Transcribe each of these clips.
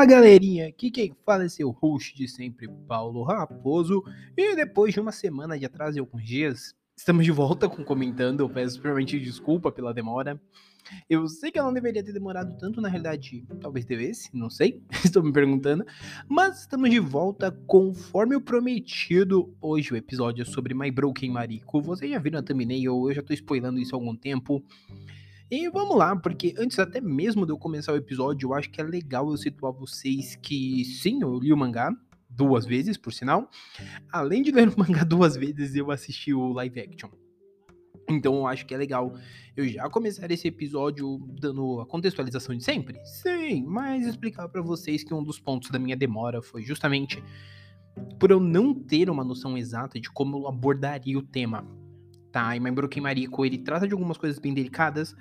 Fala galerinha, aqui quem fala é seu host de sempre, Paulo Raposo. E depois de uma semana de atraso e alguns dias, estamos de volta com comentando. Eu peço extremamente desculpa pela demora. Eu sei que eu não deveria ter demorado tanto, na realidade, talvez devesse, não sei, estou me perguntando. Mas estamos de volta conforme o prometido. Hoje o episódio é sobre My Broken Marico. Vocês já viram a thumbnail, eu já estou spoilando isso há algum tempo. E vamos lá, porque antes até mesmo de eu começar o episódio, eu acho que é legal eu situar vocês que sim, eu li o mangá duas vezes, por sinal. Além de ler o mangá duas vezes, eu assisti o live action. Então eu acho que é legal eu já começar esse episódio dando a contextualização de sempre. Sim, mas explicar para vocês que um dos pontos da minha demora foi justamente por eu não ter uma noção exata de como eu abordaria o tema tá? E My Broken Marico, ele trata de algumas coisas bem delicadas,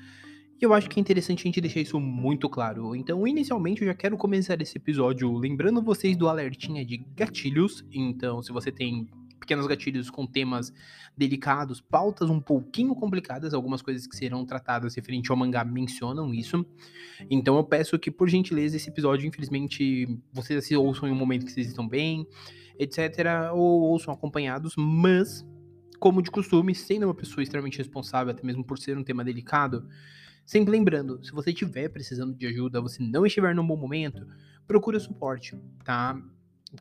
e eu acho que é interessante a gente deixar isso muito claro. Então, inicialmente, eu já quero começar esse episódio lembrando vocês do alertinha de gatilhos. Então, se você tem pequenos gatilhos com temas delicados, pautas um pouquinho complicadas, algumas coisas que serão tratadas referente ao mangá mencionam isso. Então eu peço que, por gentileza, esse episódio, infelizmente, vocês ouçam em um momento que vocês estão bem, etc. Ou ouçam acompanhados, mas como de costume, sendo uma pessoa extremamente responsável, até mesmo por ser um tema delicado, sempre lembrando, se você estiver precisando de ajuda, você não estiver num bom momento, procure suporte, tá?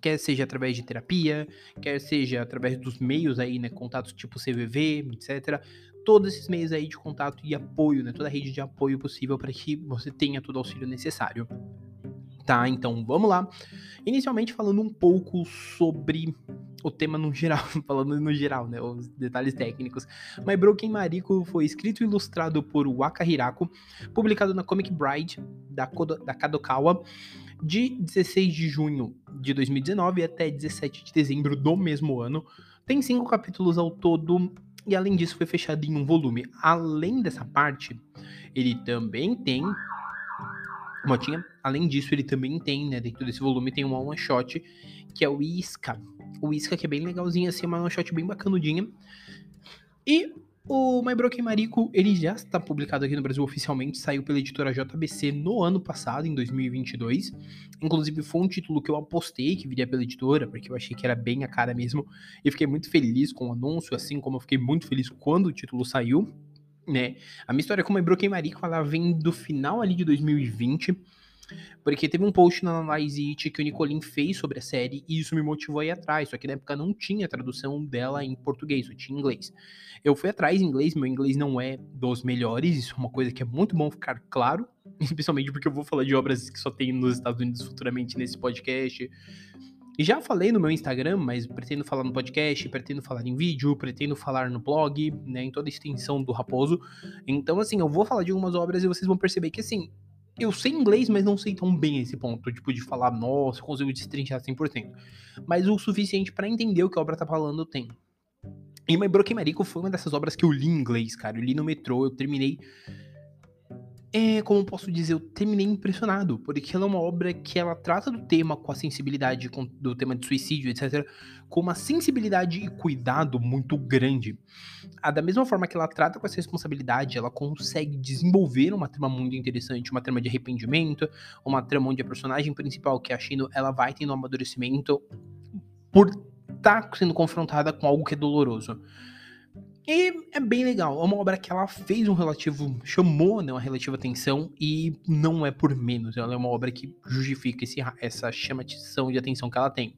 Quer seja através de terapia, quer seja através dos meios aí, né, contatos tipo CVV, etc. Todos esses meios aí de contato e apoio, né, toda a rede de apoio possível para que você tenha todo o auxílio necessário. Tá, então vamos lá. Inicialmente falando um pouco sobre o tema no geral, falando no geral, né, os detalhes técnicos. My Broken Mariko foi escrito e ilustrado por Waka Hirako, publicado na Comic Bride da, da Kadokawa de 16 de junho de 2019 até 17 de dezembro do mesmo ano. Tem cinco capítulos ao todo e além disso foi fechado em um volume. Além dessa parte, ele também tem Motinha. Além disso, ele também tem, né, dentro desse volume, tem um one shot, que é o Isca. O Isca que é bem legalzinho, assim, uma one shot bem bacanudinha. E o My Broken Marico, ele já está publicado aqui no Brasil oficialmente, saiu pela editora JBC no ano passado, em 2022. Inclusive foi um título que eu apostei que viria pela editora, porque eu achei que era bem a cara mesmo. E fiquei muito feliz com o anúncio, assim como eu fiquei muito feliz quando o título saiu né? A minha história com a Broken Marico, ela vem do final ali de 2020, porque teve um post na Analyze It que o Nicolin fez sobre a série e isso me motivou a ir atrás, só que na época não tinha tradução dela em português, só tinha inglês. Eu fui atrás em inglês, meu inglês não é dos melhores, isso é uma coisa que é muito bom ficar claro, especialmente porque eu vou falar de obras que só tem nos Estados Unidos futuramente nesse podcast, já falei no meu Instagram, mas pretendo falar no podcast, pretendo falar em vídeo, pretendo falar no blog, né, em toda a extensão do Raposo. Então, assim, eu vou falar de algumas obras e vocês vão perceber que, assim, eu sei inglês, mas não sei tão bem esse ponto, tipo, de falar, nossa, consigo destrinchar 100%. Mas o suficiente para entender o que a obra tá falando tem. E My Broken Marico foi uma dessas obras que eu li em inglês, cara. Eu li no metrô, eu terminei é, como posso dizer, eu terminei impressionado, porque ela é uma obra que ela trata do tema com a sensibilidade, com, do tema de suicídio, etc., com uma sensibilidade e cuidado muito grande. A, da mesma forma que ela trata com essa responsabilidade, ela consegue desenvolver uma trama muito interessante, uma trama de arrependimento, uma trama onde a personagem principal, que é a Shino, ela vai tendo um amadurecimento por estar tá sendo confrontada com algo que é doloroso. E é bem legal. É uma obra que ela fez um relativo. chamou né, uma relativa atenção e não é por menos. Ela é uma obra que justifica esse, essa chamatização de atenção que ela tem.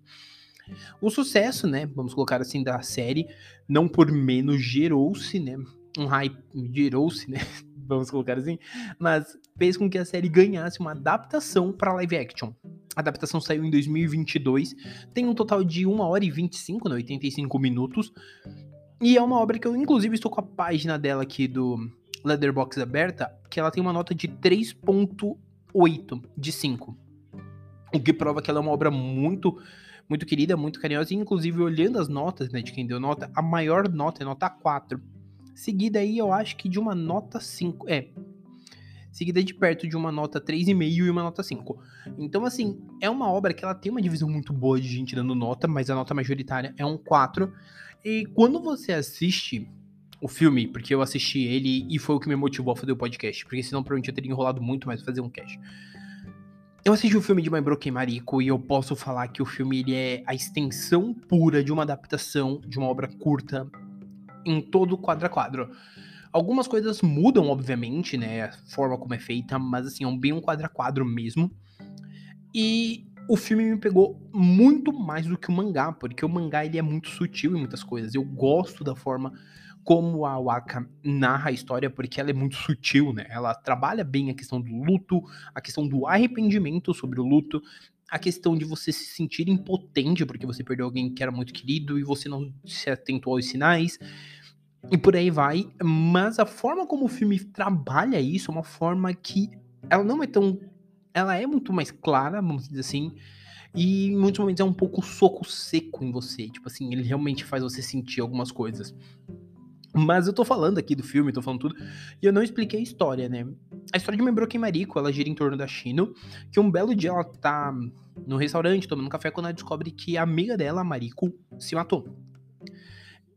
O sucesso, né? Vamos colocar assim, da série, não por menos gerou-se, né? Um hype. gerou-se, né? Vamos colocar assim. Mas fez com que a série ganhasse uma adaptação para live action. A adaptação saiu em 2022, tem um total de 1 hora e 25, né, 85 minutos, e é uma obra que eu, inclusive, estou com a página dela aqui do Leatherbox aberta, que ela tem uma nota de 3.8 de 5. O que prova que ela é uma obra muito, muito querida, muito carinhosa. E, inclusive, olhando as notas, né, de quem deu nota, a maior nota é nota 4. Seguida aí, eu acho que de uma nota 5. É. Seguida de perto de uma nota 3,5 e uma nota 5. Então, assim, é uma obra que ela tem uma divisão muito boa de gente dando nota, mas a nota majoritária é um 4. E quando você assiste o filme, porque eu assisti ele e foi o que me motivou a fazer o podcast, porque senão provavelmente eu teria enrolado muito mais fazer um cast. eu assisti o filme de My Broken Mariko e eu posso falar que o filme ele é a extensão pura de uma adaptação de uma obra curta em todo quadro a quadro. Algumas coisas mudam, obviamente, né? A forma como é feita, mas assim, é um bem um quadro a quadro mesmo. E o filme me pegou muito mais do que o mangá, porque o mangá ele é muito sutil em muitas coisas. Eu gosto da forma como a Waka narra a história, porque ela é muito sutil, né? Ela trabalha bem a questão do luto, a questão do arrependimento sobre o luto, a questão de você se sentir impotente porque você perdeu alguém que era muito querido e você não se atentou aos sinais. E por aí vai. Mas a forma como o filme trabalha isso é uma forma que ela não é tão. Ela é muito mais clara, vamos dizer assim. E em muitos momentos é um pouco soco seco em você. Tipo assim, ele realmente faz você sentir algumas coisas. Mas eu tô falando aqui do filme, tô falando tudo, e eu não expliquei a história, né? A história de Membroken Mariko, ela gira em torno da Shino, que um belo dia ela tá no restaurante tomando café quando ela descobre que a amiga dela, a Mariko, se matou.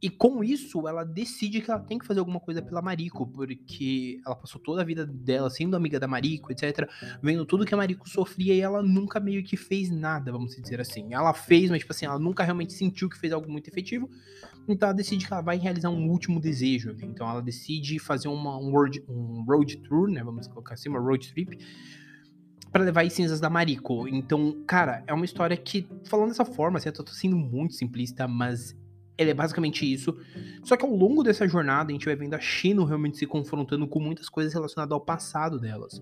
E com isso, ela decide que ela tem que fazer alguma coisa pela Mariko, porque ela passou toda a vida dela sendo amiga da Mariko, etc., vendo tudo que a Mariko sofria e ela nunca meio que fez nada, vamos dizer assim. Ela fez, mas, tipo assim, ela nunca realmente sentiu que fez algo muito efetivo, então ela decide que ela vai realizar um último desejo. Né? Então ela decide fazer uma, um, road, um road tour, né? Vamos colocar assim, uma road trip para levar as cinzas da Mariko. Então, cara, é uma história que, falando dessa forma, assim, eu tô sendo muito simplista, mas ele é basicamente isso. Só que ao longo dessa jornada, a gente vai vendo a China realmente se confrontando com muitas coisas relacionadas ao passado delas,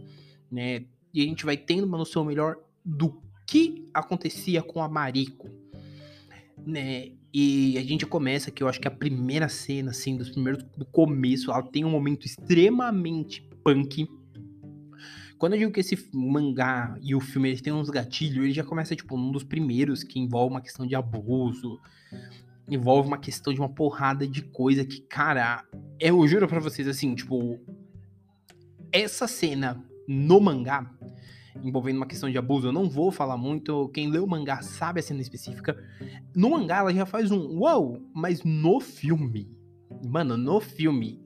né? E a gente vai tendo uma noção melhor do que acontecia com a Mariko, né? E a gente começa que eu acho que a primeira cena, assim, dos primeiros do começo, ela tem um momento extremamente punk. Quando eu digo que esse mangá e o filme eles têm uns gatilhos, ele já começa, tipo, um dos primeiros que envolve uma questão de abuso, envolve uma questão de uma porrada de coisa que, cara, eu juro para vocês assim, tipo, essa cena no mangá envolvendo uma questão de abuso, eu não vou falar muito, quem lê o mangá sabe a cena específica. No mangá ela já faz um uau, mas no filme, mano, no filme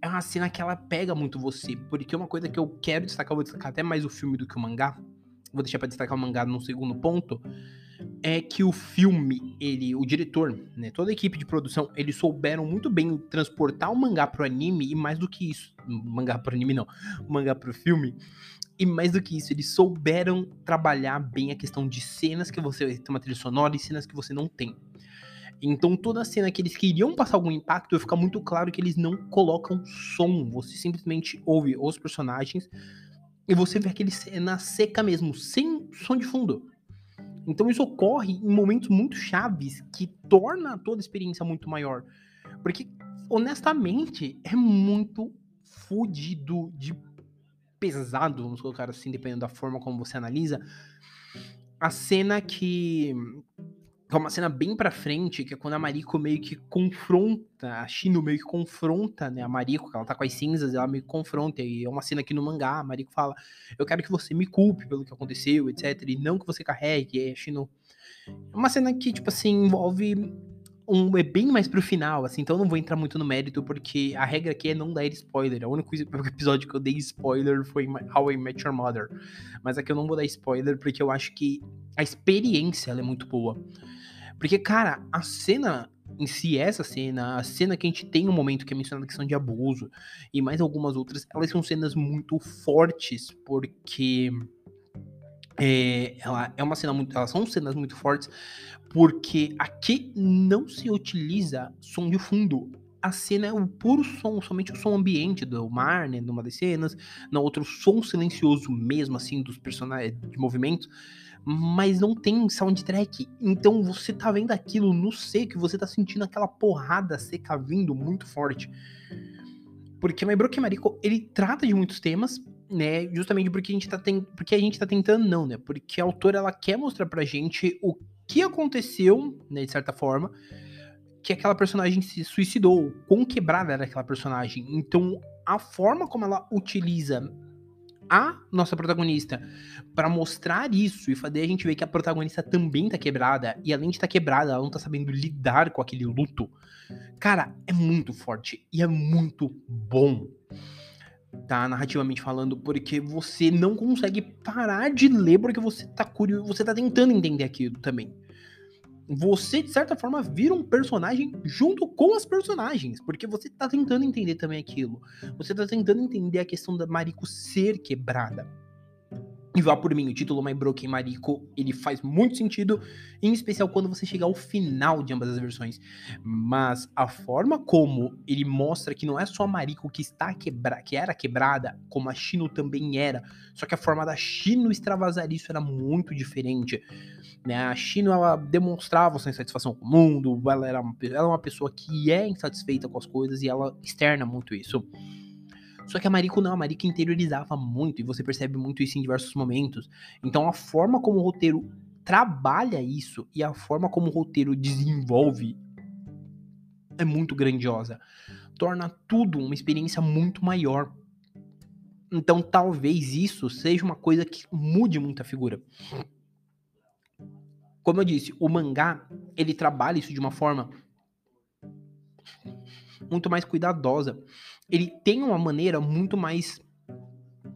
é uma cena que ela pega muito você, porque uma coisa que eu quero destacar, eu vou destacar até mais o filme do que o mangá. Vou deixar para destacar o mangá no segundo ponto é que o filme, ele, o diretor, né, toda a equipe de produção, eles souberam muito bem transportar o mangá pro anime e mais do que isso, mangá pro anime não, mangá pro filme. E mais do que isso, eles souberam trabalhar bem a questão de cenas que você tem uma trilha sonora e cenas que você não tem. Então toda cena que eles queriam passar algum impacto, fica muito claro que eles não colocam som. Você simplesmente ouve os personagens e você vê aquele cena seca mesmo, sem som de fundo. Então isso ocorre em momentos muito chaves que torna toda a experiência muito maior. Porque, honestamente, é muito fudido de pesado, vamos colocar assim, dependendo da forma como você analisa. A cena que é uma cena bem pra frente, que é quando a Mariko meio que confronta, a Shino meio que confronta, né, a Mariko, que ela tá com as cinzas, ela meio que confronta, e é uma cena aqui no mangá, a Mariko fala, eu quero que você me culpe pelo que aconteceu, etc, e não que você carregue, e a Shino... É uma cena que, tipo assim, envolve um, é bem mais pro final, assim, então eu não vou entrar muito no mérito, porque a regra aqui é não dar spoiler. O único episódio que eu dei spoiler foi How I Met Your Mother. Mas aqui eu não vou dar spoiler, porque eu acho que a experiência é muito boa. Porque, cara, a cena em si, essa cena, a cena que a gente tem no momento que é mencionada questão de abuso, e mais algumas outras, elas são cenas muito fortes, porque é, ela é uma cena muito. Elas são cenas muito fortes, porque aqui não se utiliza som de fundo. A cena é o puro som, somente o som ambiente do mar, né? Numa das cenas, na outra, o som silencioso mesmo, assim, dos personagens de movimento mas não tem soundtrack. Então você tá vendo aquilo no seco, você tá sentindo aquela porrada seca vindo muito forte. Porque My Broken Mariko, ele trata de muitos temas, né? Justamente porque a gente tá, ten... porque a gente tá tentando, não, né? Porque a autora, ela quer mostrar pra gente o que aconteceu, né, de certa forma, que aquela personagem se suicidou, quão quebrada era aquela personagem. Então, a forma como ela utiliza a nossa protagonista para mostrar isso e fazer a gente ver que a protagonista também tá quebrada e além de estar tá quebrada, ela não tá sabendo lidar com aquele luto. Cara, é muito forte e é muito bom. tá? Narrativamente falando, porque você não consegue parar de ler porque você tá curioso, você tá tentando entender aquilo também. Você, de certa forma, vira um personagem junto com as personagens, porque você tá tentando entender também aquilo. Você tá tentando entender a questão da Mariko ser quebrada. E vá por mim, o título My Broken Mariko, ele faz muito sentido, em especial quando você chegar ao final de ambas as versões. Mas a forma como ele mostra que não é só a Mariko que está quebra que era quebrada, como a Shino também era, só que a forma da Shino extravasar isso era muito diferente. Né? A Shino ela demonstrava sua insatisfação com o mundo, ela era uma, ela é uma pessoa que é insatisfeita com as coisas e ela externa muito isso. Só que a Mariko não, a Mariko interiorizava muito, e você percebe muito isso em diversos momentos. Então a forma como o roteiro trabalha isso e a forma como o roteiro desenvolve é muito grandiosa. Torna tudo uma experiência muito maior. Então talvez isso seja uma coisa que mude muito a figura. Como eu disse, o mangá, ele trabalha isso de uma forma muito mais cuidadosa. Ele tem uma maneira muito mais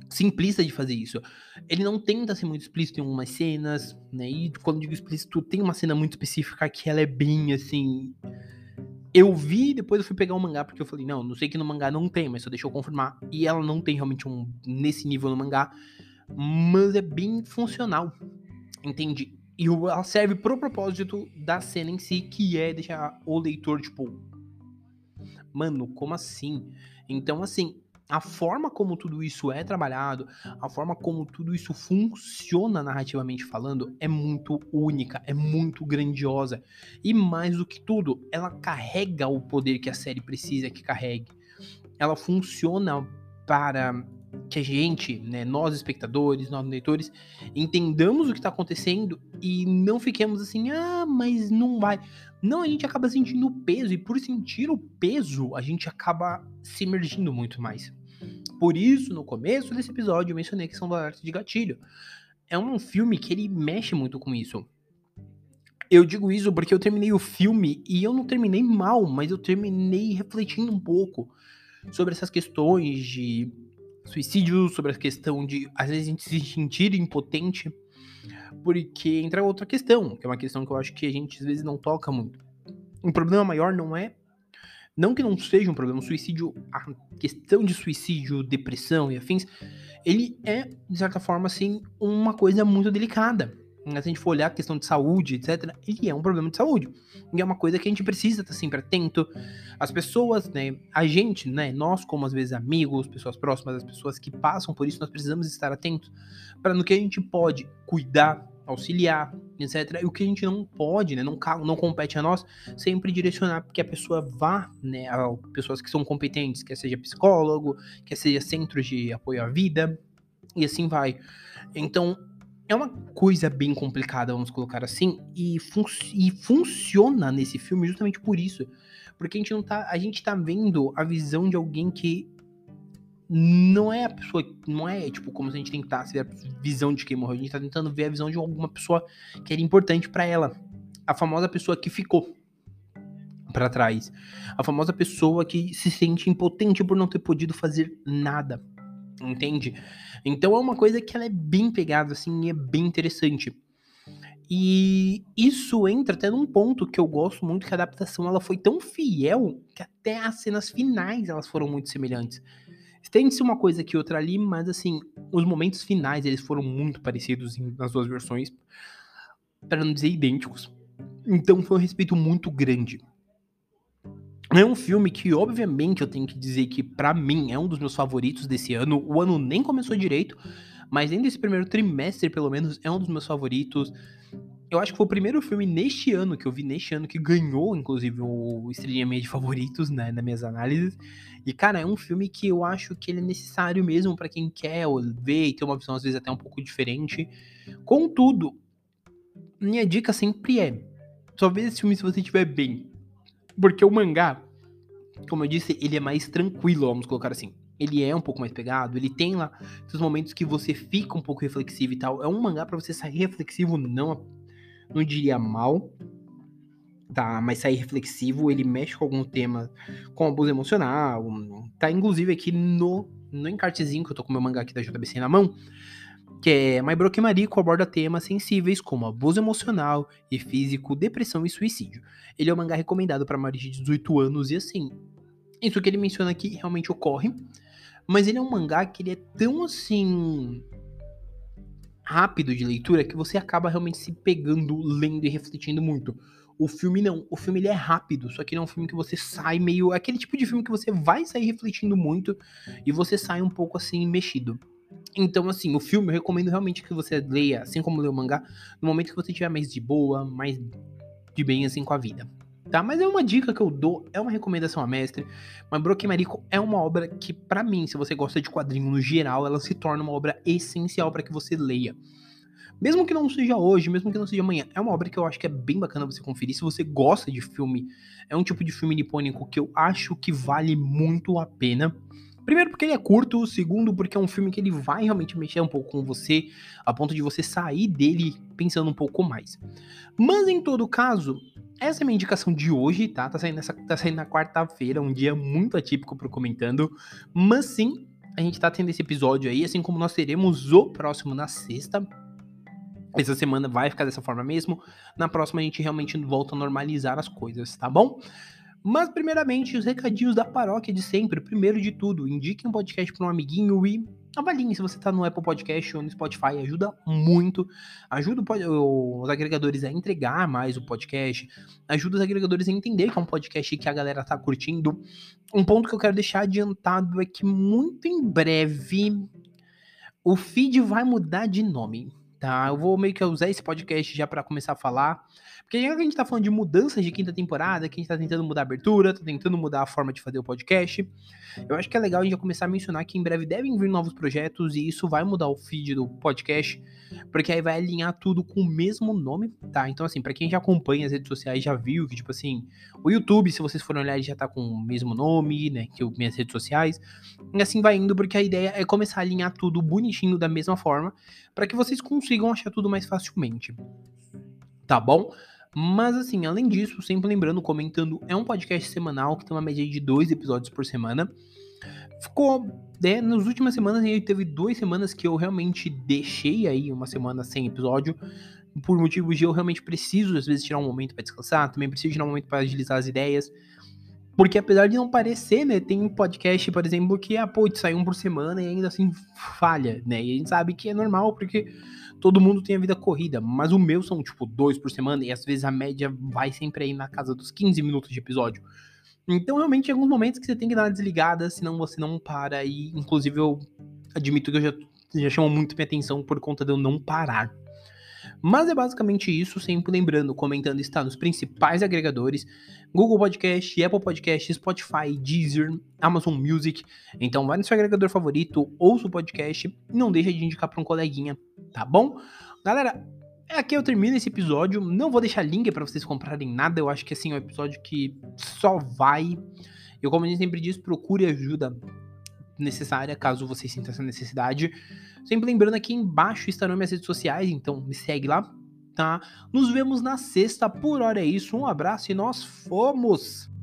simplista de fazer isso. Ele não tenta ser muito explícito em algumas cenas, né? E quando digo explícito, tem uma cena muito específica que ela é bem assim. Eu vi, depois eu fui pegar o mangá, porque eu falei, não, não sei que no mangá não tem, mas só deixa eu confirmar. E ela não tem realmente um nesse nível no mangá, mas é bem funcional. Entende? E ela serve pro propósito da cena em si, que é deixar o leitor, tipo, mano, como assim? Então, assim, a forma como tudo isso é trabalhado, a forma como tudo isso funciona narrativamente falando, é muito única, é muito grandiosa. E mais do que tudo, ela carrega o poder que a série precisa que carregue. Ela funciona para que a gente, né, nós espectadores, nós leitores, entendamos o que está acontecendo e não fiquemos assim, ah, mas não vai. Não, a gente acaba sentindo o peso e por sentir o peso, a gente acaba se emergindo muito mais. Por isso, no começo desse episódio, eu mencionei que são alertas de gatilho. É um filme que ele mexe muito com isso. Eu digo isso porque eu terminei o filme e eu não terminei mal, mas eu terminei refletindo um pouco sobre essas questões de suicídio, sobre a questão de, às vezes, a gente se sentir impotente, porque entra outra questão, que é uma questão que eu acho que a gente, às vezes, não toca muito. Um problema maior não é. Não que não seja um problema, o suicídio, a questão de suicídio, depressão e afins, ele é, de certa forma, assim, uma coisa muito delicada se a gente for olhar a questão de saúde, etc., ele é um problema de saúde. E é uma coisa que a gente precisa estar sempre atento. As pessoas, né, a gente, né, nós como às vezes amigos, pessoas próximas, as pessoas que passam por isso, nós precisamos estar atentos para no que a gente pode cuidar, auxiliar, etc. E o que a gente não pode, né, não, não compete a nós, sempre direcionar para que a pessoa vá, né, a pessoas que são competentes, quer seja psicólogo, quer seja centros de apoio à vida, e assim vai. Então, é uma coisa bem complicada, vamos colocar assim, e, e, funciona nesse filme justamente por isso. Porque a gente não tá. A gente tá vendo a visão de alguém que não é a pessoa. Não é tipo como se a gente tentasse ver a visão de quem morreu. A gente tá tentando ver a visão de alguma pessoa que era importante para ela. A famosa pessoa que ficou para trás. A famosa pessoa que se sente impotente por não ter podido fazer nada entende? Então é uma coisa que ela é bem pegada, assim, e é bem interessante. E isso entra até num ponto que eu gosto muito, que a adaptação ela foi tão fiel que até as cenas finais elas foram muito semelhantes. Tem-se uma coisa aqui outra ali, mas assim, os momentos finais eles foram muito parecidos nas duas versões, para não dizer idênticos. Então foi um respeito muito grande. É um filme que, obviamente, eu tenho que dizer que, para mim, é um dos meus favoritos desse ano. O ano nem começou direito, mas dentro desse primeiro trimestre, pelo menos, é um dos meus favoritos. Eu acho que foi o primeiro filme neste ano, que eu vi neste ano, que ganhou, inclusive, o Estrelinha Meia de Favoritos, né, nas minhas análises. E, cara, é um filme que eu acho que ele é necessário mesmo para quem quer ver e ter uma visão, às vezes, até um pouco diferente. Contudo, minha dica sempre é: só veja esse filme se você estiver bem. Porque o mangá, como eu disse, ele é mais tranquilo, vamos colocar assim. Ele é um pouco mais pegado, ele tem lá seus momentos que você fica um pouco reflexivo e tal. É um mangá para você sair reflexivo, não, não diria mal, tá? Mas sair reflexivo, ele mexe com algum tema, com abuso emocional, tá inclusive aqui no no encartezinho que eu tô com meu mangá aqui da JBC na mão, que é My Broken Marico aborda temas sensíveis como abuso emocional e físico, depressão e suicídio. Ele é um mangá recomendado para maiores de 18 anos e assim, isso que ele menciona aqui realmente ocorre, mas ele é um mangá que ele é tão assim rápido de leitura que você acaba realmente se pegando, lendo e refletindo muito. O filme não, o filme ele é rápido, só que não é um filme que você sai meio, é aquele tipo de filme que você vai sair refletindo muito e você sai um pouco assim mexido. Então, assim, o filme eu recomendo realmente que você leia, assim como lê o mangá, no momento que você estiver mais de boa, mais de bem assim com a vida. Tá? Mas é uma dica que eu dou, é uma recomendação a mestre. Mas Broken Marico é uma obra que, para mim, se você gosta de quadrinho no geral, ela se torna uma obra essencial para que você leia. Mesmo que não seja hoje, mesmo que não seja amanhã, é uma obra que eu acho que é bem bacana você conferir. Se você gosta de filme, é um tipo de filme nipônico que eu acho que vale muito a pena. Primeiro porque ele é curto, segundo porque é um filme que ele vai realmente mexer um pouco com você, a ponto de você sair dele pensando um pouco mais. Mas em todo caso, essa é a minha indicação de hoje, tá? Tá saindo, nessa, tá saindo na quarta-feira, um dia muito atípico pro Comentando, mas sim, a gente tá tendo esse episódio aí, assim como nós teremos o próximo na sexta, essa semana vai ficar dessa forma mesmo. Na próxima a gente realmente volta a normalizar as coisas, tá bom? Mas, primeiramente, os recadinhos da paróquia de sempre. Primeiro de tudo, indique um podcast para um amiguinho e avaliem se você está no Apple Podcast ou no Spotify. Ajuda muito. Ajuda os agregadores a entregar mais o podcast. Ajuda os agregadores a entender que é um podcast que a galera tá curtindo. Um ponto que eu quero deixar adiantado é que muito em breve o feed vai mudar de nome. Tá, eu vou meio que usar esse podcast já para começar a falar. Porque já que a gente tá falando de mudanças de quinta temporada, que a gente tá tentando mudar a abertura, tá tentando mudar a forma de fazer o podcast, eu acho que é legal a gente começar a mencionar que em breve devem vir novos projetos e isso vai mudar o feed do podcast, porque aí vai alinhar tudo com o mesmo nome, tá? Então, assim, para quem já acompanha as redes sociais já viu que, tipo assim, o YouTube, se vocês forem olhar, já tá com o mesmo nome, né, que minhas redes sociais, e assim vai indo, porque a ideia é começar a alinhar tudo bonitinho da mesma forma, para que vocês consigam achar tudo mais facilmente. Tá bom? Mas assim, além disso, sempre lembrando, comentando, é um podcast semanal que tem uma média de dois episódios por semana. Ficou, né, nas últimas semanas, a gente teve duas semanas que eu realmente deixei aí uma semana sem episódio, por motivos de eu realmente preciso, às vezes, tirar um momento para descansar, também preciso tirar um momento para agilizar as ideias. Porque apesar de não parecer, né, tem um podcast, por exemplo, que, ah, pô, sai um por semana e ainda assim falha, né? E a gente sabe que é normal, porque todo mundo tem a vida corrida, mas o meu são, tipo, dois por semana, e às vezes a média vai sempre aí na casa dos 15 minutos de episódio. Então, realmente, tem alguns momentos que você tem que dar uma desligada, senão você não para, e inclusive eu admito que eu já, já chamo muito minha atenção por conta de eu não parar. Mas é basicamente isso, sempre lembrando, comentando está nos principais agregadores: Google Podcast, Apple Podcast, Spotify, Deezer, Amazon Music. Então vai no seu agregador favorito, ouça o podcast e não deixa de indicar para um coleguinha, tá bom? Galera, aqui eu termino esse episódio. Não vou deixar link para vocês comprarem nada. Eu acho que assim é um episódio que só vai. Eu, como a gente sempre diz, procure ajuda necessária, caso você sinta essa necessidade. Sempre lembrando aqui embaixo estarão minhas redes sociais, então me segue lá, tá? Nos vemos na sexta, por hora é isso. Um abraço e nós fomos!